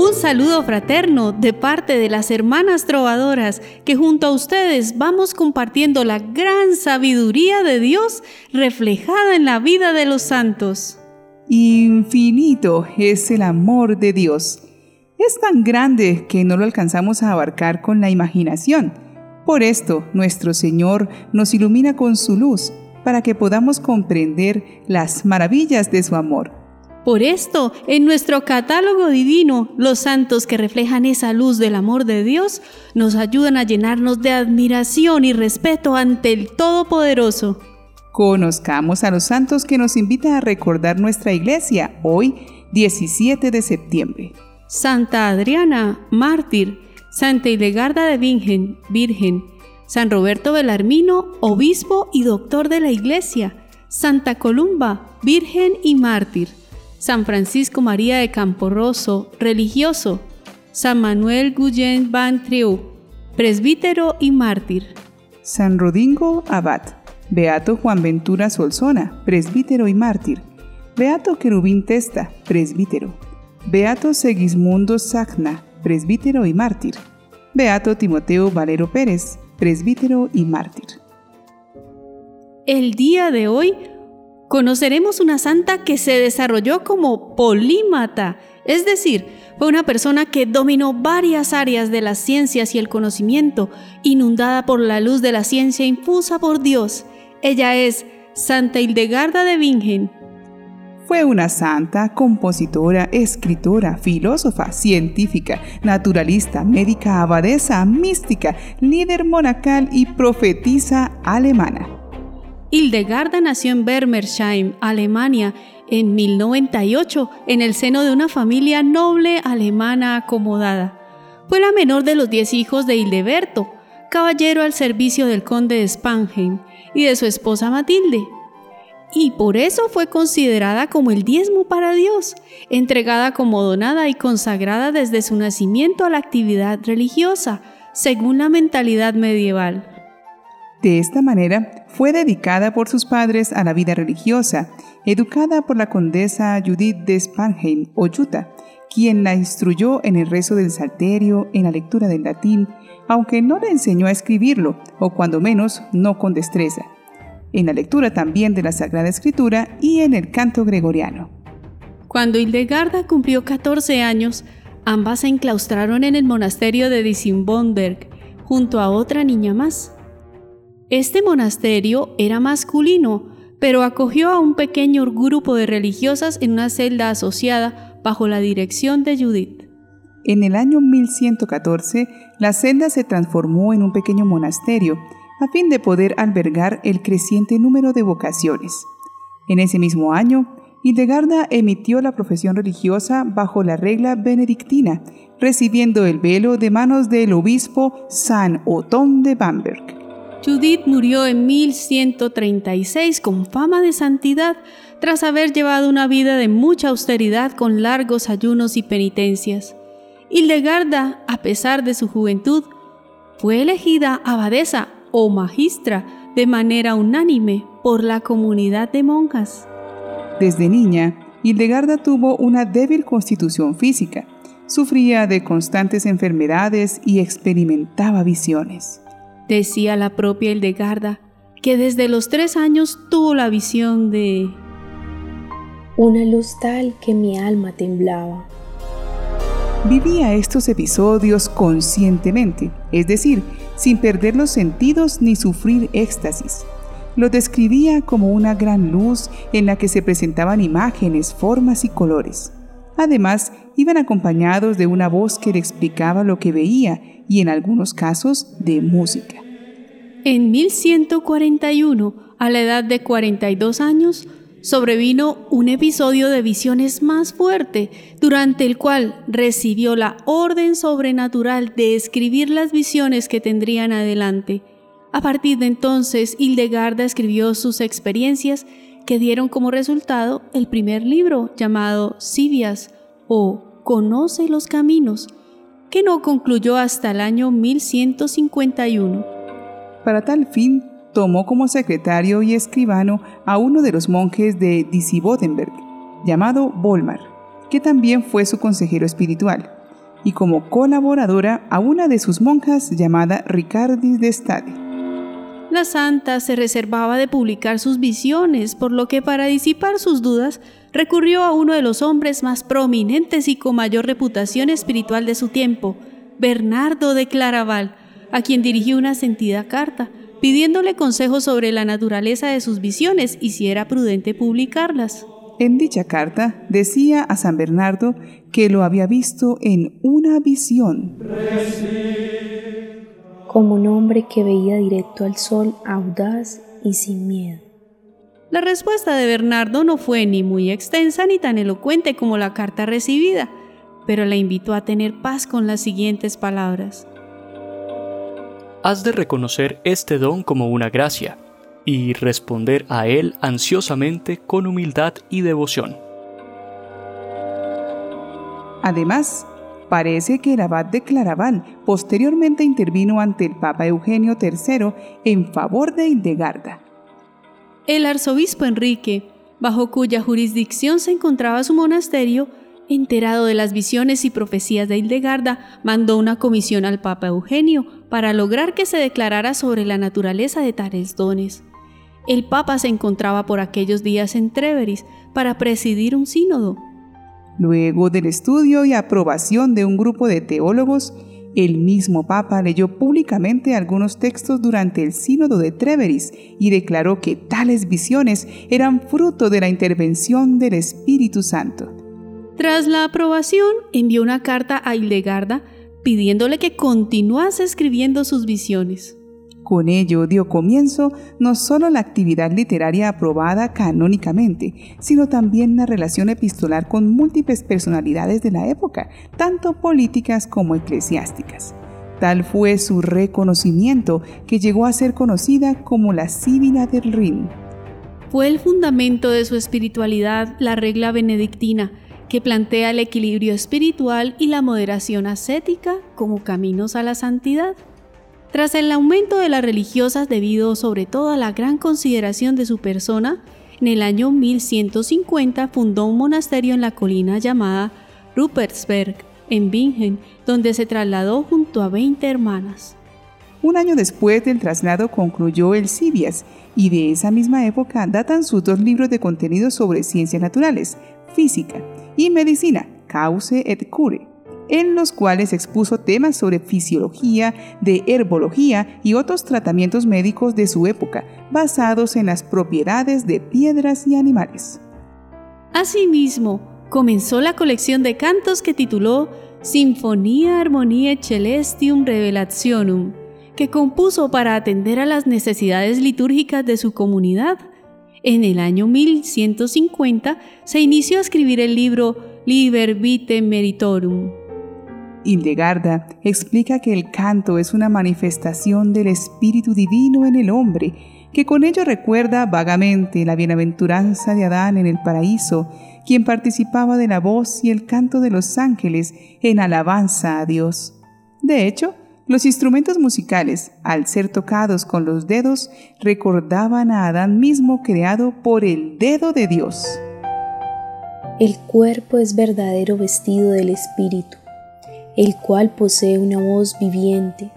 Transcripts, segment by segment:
Un saludo fraterno de parte de las hermanas trovadoras que junto a ustedes vamos compartiendo la gran sabiduría de Dios reflejada en la vida de los santos. Infinito es el amor de Dios. Es tan grande que no lo alcanzamos a abarcar con la imaginación. Por esto nuestro Señor nos ilumina con su luz para que podamos comprender las maravillas de su amor. Por esto, en nuestro catálogo divino, los santos que reflejan esa luz del amor de Dios nos ayudan a llenarnos de admiración y respeto ante el Todopoderoso. Conozcamos a los santos que nos invita a recordar nuestra iglesia hoy, 17 de septiembre. Santa Adriana, mártir, Santa Hildegarda de Virgen, Virgen, San Roberto Belarmino, obispo y doctor de la iglesia, Santa Columba, Virgen y mártir. San Francisco María de Camporroso, religioso, San Manuel Guyen Van Trieu, presbítero y mártir. San Rodingo Abad, Beato Juan Ventura Solsona, presbítero y mártir. Beato Querubín Testa, presbítero. Beato Segismundo Sagna, presbítero y mártir. Beato Timoteo Valero Pérez, presbítero y mártir. El día de hoy conoceremos una santa que se desarrolló como polímata, es decir, fue una persona que dominó varias áreas de las ciencias y el conocimiento, inundada por la luz de la ciencia infusa por Dios. Ella es Santa Hildegarda de Bingen. Fue una santa, compositora, escritora, filósofa, científica, naturalista, médica, abadesa, mística, líder monacal y profetisa alemana. Hildegarda nació en Bermersheim, Alemania, en 1098, en el seno de una familia noble alemana acomodada. Fue la menor de los diez hijos de Hildeberto, caballero al servicio del conde de Spanheim y de su esposa Matilde. Y por eso fue considerada como el diezmo para Dios, entregada como donada y consagrada desde su nacimiento a la actividad religiosa, según la mentalidad medieval. De esta manera, fue dedicada por sus padres a la vida religiosa, educada por la condesa Judith de Spanheim o Jutta, quien la instruyó en el rezo del salterio, en la lectura del latín, aunque no le enseñó a escribirlo, o cuando menos no con destreza, en la lectura también de la Sagrada Escritura y en el canto gregoriano. Cuando Hildegarda cumplió 14 años, ambas se enclaustraron en el monasterio de Disimbonberg, junto a otra niña más. Este monasterio era masculino, pero acogió a un pequeño grupo de religiosas en una celda asociada bajo la dirección de Judith. En el año 1114, la celda se transformó en un pequeño monasterio a fin de poder albergar el creciente número de vocaciones. En ese mismo año, Hildegarda emitió la profesión religiosa bajo la regla benedictina, recibiendo el velo de manos del obispo San Otón de Bamberg. Judith murió en 1136 con fama de santidad tras haber llevado una vida de mucha austeridad con largos ayunos y penitencias. Hildegarda, a pesar de su juventud, fue elegida abadesa o magistra de manera unánime por la comunidad de monjas. Desde niña, Hildegarda tuvo una débil constitución física, sufría de constantes enfermedades y experimentaba visiones. Decía la propia Hildegarda que desde los tres años tuvo la visión de una luz tal que mi alma temblaba. Vivía estos episodios conscientemente, es decir, sin perder los sentidos ni sufrir éxtasis. Lo describía como una gran luz en la que se presentaban imágenes, formas y colores. Además, iban acompañados de una voz que le explicaba lo que veía y en algunos casos de música. En 1141, a la edad de 42 años, sobrevino un episodio de visiones más fuerte, durante el cual recibió la orden sobrenatural de escribir las visiones que tendrían adelante. A partir de entonces, Hildegarda escribió sus experiencias que dieron como resultado el primer libro llamado Sibias o Conoce los Caminos, que no concluyó hasta el año 1151. Para tal fin, tomó como secretario y escribano a uno de los monjes de Disibodenberg, llamado Volmar, que también fue su consejero espiritual. y como colaboradora a una de sus monjas llamada Ricardis de Stade. La santa se reservaba de publicar sus visiones, por lo que para disipar sus dudas recurrió a uno de los hombres más prominentes y con mayor reputación espiritual de su tiempo, Bernardo de Claraval, a quien dirigió una sentida carta, pidiéndole consejos sobre la naturaleza de sus visiones y si era prudente publicarlas. En dicha carta decía a San Bernardo que lo había visto en una visión como un hombre que veía directo al sol, audaz y sin miedo. La respuesta de Bernardo no fue ni muy extensa ni tan elocuente como la carta recibida, pero la invitó a tener paz con las siguientes palabras. Has de reconocer este don como una gracia y responder a él ansiosamente con humildad y devoción. Además, Parece que el abad de Claraval posteriormente intervino ante el Papa Eugenio III en favor de Hildegarda. El arzobispo Enrique, bajo cuya jurisdicción se encontraba su monasterio, enterado de las visiones y profecías de Hildegarda, mandó una comisión al Papa Eugenio para lograr que se declarara sobre la naturaleza de tales dones. El Papa se encontraba por aquellos días en Treveris para presidir un sínodo Luego del estudio y aprobación de un grupo de teólogos, el mismo Papa leyó públicamente algunos textos durante el sínodo de Treveris y declaró que tales visiones eran fruto de la intervención del Espíritu Santo. Tras la aprobación, envió una carta a Hildegarda pidiéndole que continuase escribiendo sus visiones. Con ello dio comienzo no solo la actividad literaria aprobada canónicamente, sino también la relación epistolar con múltiples personalidades de la época, tanto políticas como eclesiásticas. Tal fue su reconocimiento que llegó a ser conocida como la Sibila del Rin. Fue el fundamento de su espiritualidad la regla benedictina, que plantea el equilibrio espiritual y la moderación ascética como caminos a la santidad. Tras el aumento de las religiosas debido sobre todo a la gran consideración de su persona, en el año 1150 fundó un monasterio en la colina llamada Rupertsberg, en Bingen, donde se trasladó junto a 20 hermanas. Un año después del traslado concluyó el Cibias, y de esa misma época datan sus dos libros de contenido sobre ciencias naturales, física y medicina, Cause et Cure en los cuales expuso temas sobre fisiología, de herbología y otros tratamientos médicos de su época, basados en las propiedades de piedras y animales. Asimismo, comenzó la colección de cantos que tituló Sinfonía Armonia Celestium Revelationum, que compuso para atender a las necesidades litúrgicas de su comunidad. En el año 1150 se inició a escribir el libro Liber Vitae Meritorum. Hildegarda explica que el canto es una manifestación del Espíritu Divino en el hombre, que con ello recuerda vagamente la bienaventuranza de Adán en el paraíso, quien participaba de la voz y el canto de los ángeles en alabanza a Dios. De hecho, los instrumentos musicales, al ser tocados con los dedos, recordaban a Adán mismo creado por el dedo de Dios. El cuerpo es verdadero vestido del Espíritu el cual posee una voz viviente,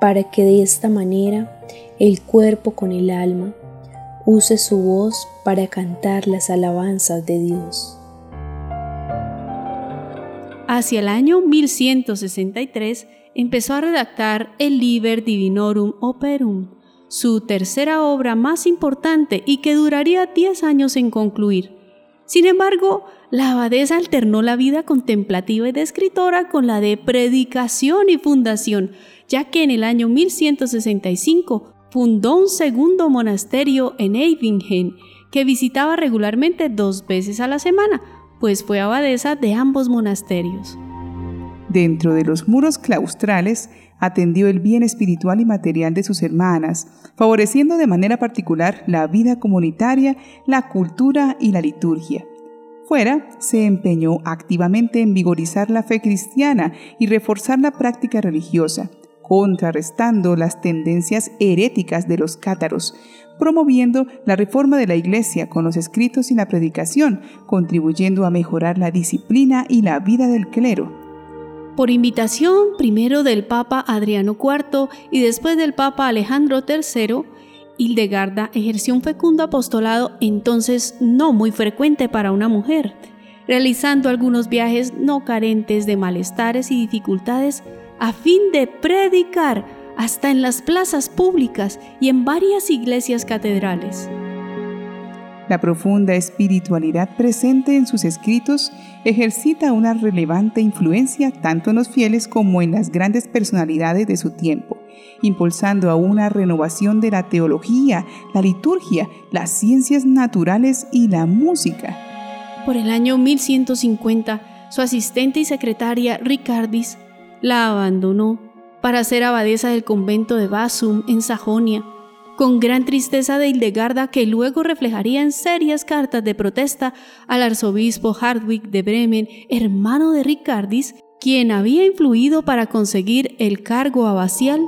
para que de esta manera el cuerpo con el alma use su voz para cantar las alabanzas de Dios. Hacia el año 1163 empezó a redactar el Liber Divinorum Operum, su tercera obra más importante y que duraría 10 años en concluir. Sin embargo, la abadesa alternó la vida contemplativa y de escritora con la de predicación y fundación, ya que en el año 1165 fundó un segundo monasterio en Eibingen, que visitaba regularmente dos veces a la semana, pues fue abadesa de ambos monasterios. Dentro de los muros claustrales, atendió el bien espiritual y material de sus hermanas, favoreciendo de manera particular la vida comunitaria, la cultura y la liturgia. Fuera, se empeñó activamente en vigorizar la fe cristiana y reforzar la práctica religiosa, contrarrestando las tendencias heréticas de los cátaros, promoviendo la reforma de la Iglesia con los escritos y la predicación, contribuyendo a mejorar la disciplina y la vida del clero. Por invitación primero del Papa Adriano IV y después del Papa Alejandro III, Hildegarda ejerció un fecundo apostolado entonces no muy frecuente para una mujer, realizando algunos viajes no carentes de malestares y dificultades a fin de predicar hasta en las plazas públicas y en varias iglesias catedrales. La profunda espiritualidad presente en sus escritos ejercita una relevante influencia tanto en los fieles como en las grandes personalidades de su tiempo, impulsando a una renovación de la teología, la liturgia, las ciencias naturales y la música. Por el año 1150, su asistente y secretaria Ricardis la abandonó para ser abadesa del convento de Basum en Sajonia con gran tristeza de Hildegarda que luego reflejaría en serias cartas de protesta al arzobispo Hardwick de Bremen, hermano de Ricardis, quien había influido para conseguir el cargo abacial,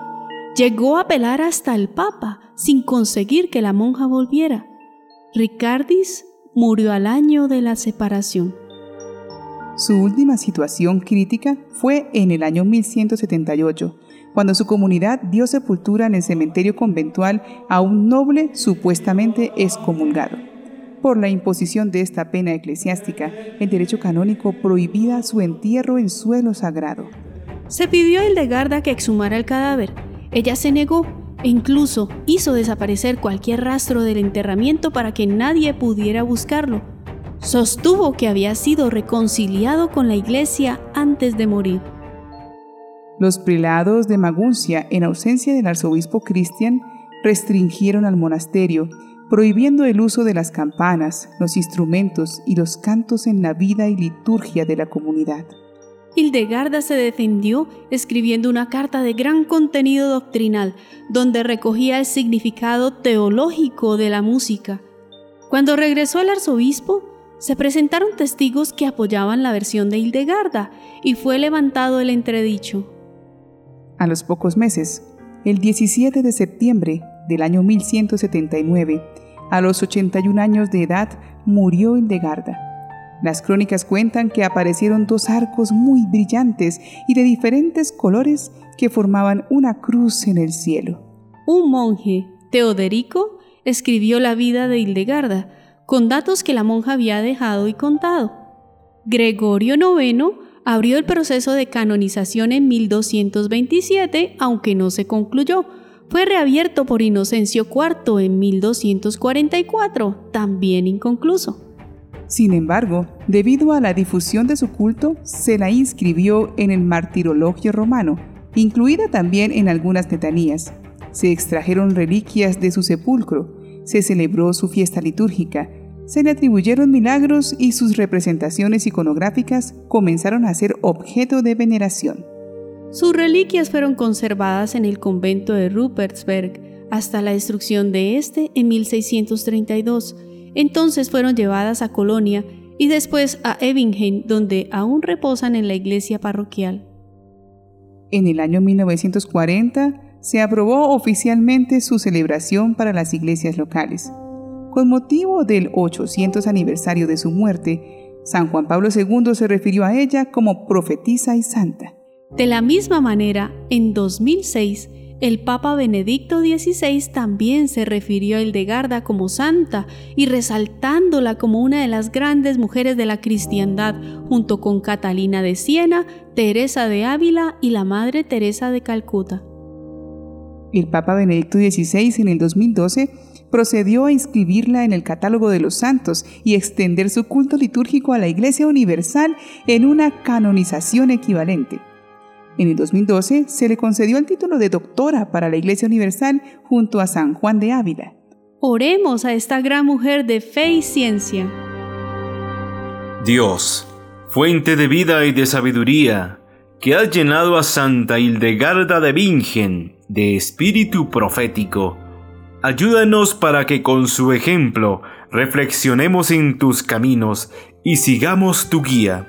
llegó a apelar hasta el Papa sin conseguir que la monja volviera. Ricardis murió al año de la separación. Su última situación crítica fue en el año 1178, cuando su comunidad dio sepultura en el cementerio conventual a un noble supuestamente excomulgado. Por la imposición de esta pena eclesiástica, el derecho canónico prohibía su entierro en suelo sagrado. Se pidió a Hildegarda que exhumara el cadáver. Ella se negó e incluso hizo desaparecer cualquier rastro del enterramiento para que nadie pudiera buscarlo. Sostuvo que había sido reconciliado con la iglesia antes de morir. Los prelados de Maguncia, en ausencia del arzobispo Cristian, restringieron al monasterio, prohibiendo el uso de las campanas, los instrumentos y los cantos en la vida y liturgia de la comunidad. Hildegarda se defendió escribiendo una carta de gran contenido doctrinal, donde recogía el significado teológico de la música. Cuando regresó el arzobispo, se presentaron testigos que apoyaban la versión de Hildegarda y fue levantado el entredicho. A los pocos meses, el 17 de septiembre del año 1179, a los 81 años de edad, murió Hildegarda. Las crónicas cuentan que aparecieron dos arcos muy brillantes y de diferentes colores que formaban una cruz en el cielo. Un monje, Teoderico, escribió la vida de Hildegarda, con datos que la monja había dejado y contado. Gregorio IX abrió el proceso de canonización en 1227, aunque no se concluyó. Fue reabierto por Inocencio IV en 1244, también inconcluso. Sin embargo, debido a la difusión de su culto, se la inscribió en el martirologio romano, incluida también en algunas letanías. Se extrajeron reliquias de su sepulcro, se celebró su fiesta litúrgica, se le atribuyeron milagros y sus representaciones iconográficas comenzaron a ser objeto de veneración. Sus reliquias fueron conservadas en el convento de Rupertsberg hasta la destrucción de este en 1632. Entonces fueron llevadas a Colonia y después a Evingen, donde aún reposan en la iglesia parroquial. En el año 1940 se aprobó oficialmente su celebración para las iglesias locales. Con motivo del 800 aniversario de su muerte, San Juan Pablo II se refirió a ella como profetisa y santa. De la misma manera, en 2006, el Papa Benedicto XVI también se refirió a Hildegarda como santa y resaltándola como una de las grandes mujeres de la cristiandad, junto con Catalina de Siena, Teresa de Ávila y la Madre Teresa de Calcuta. El Papa Benedicto XVI en el 2012 procedió a inscribirla en el catálogo de los santos y extender su culto litúrgico a la Iglesia Universal en una canonización equivalente. En el 2012 se le concedió el título de doctora para la Iglesia Universal junto a San Juan de Ávila. Oremos a esta gran mujer de fe y ciencia. Dios, fuente de vida y de sabiduría, que has llenado a Santa Hildegarda de Bingen de espíritu profético, Ayúdanos para que con su ejemplo reflexionemos en tus caminos y sigamos tu guía,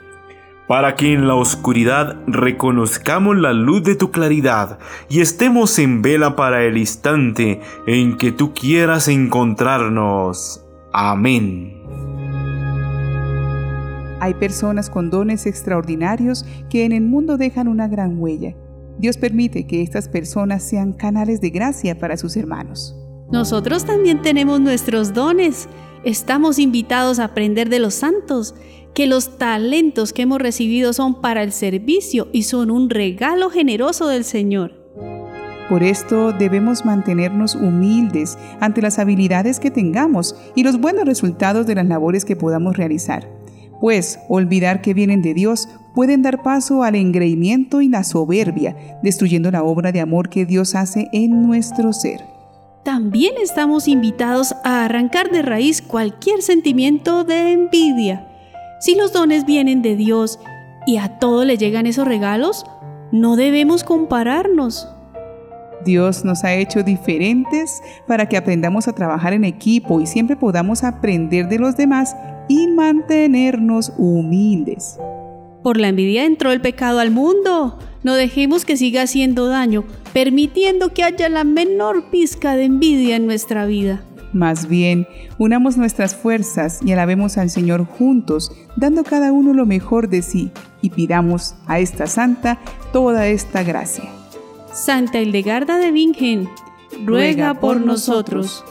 para que en la oscuridad reconozcamos la luz de tu claridad y estemos en vela para el instante en que tú quieras encontrarnos. Amén. Hay personas con dones extraordinarios que en el mundo dejan una gran huella. Dios permite que estas personas sean canales de gracia para sus hermanos. Nosotros también tenemos nuestros dones. Estamos invitados a aprender de los santos, que los talentos que hemos recibido son para el servicio y son un regalo generoso del Señor. Por esto debemos mantenernos humildes ante las habilidades que tengamos y los buenos resultados de las labores que podamos realizar, pues olvidar que vienen de Dios pueden dar paso al engreimiento y la soberbia, destruyendo la obra de amor que Dios hace en nuestro ser. También estamos invitados a arrancar de raíz cualquier sentimiento de envidia. Si los dones vienen de Dios y a todo le llegan esos regalos, no debemos compararnos. Dios nos ha hecho diferentes para que aprendamos a trabajar en equipo y siempre podamos aprender de los demás y mantenernos humildes. Por la envidia entró el pecado al mundo. No dejemos que siga haciendo daño, permitiendo que haya la menor pizca de envidia en nuestra vida. Más bien, unamos nuestras fuerzas y alabemos al Señor juntos, dando cada uno lo mejor de sí, y pidamos a esta santa toda esta gracia. Santa Hildegarda de Bingen, ruega por nosotros.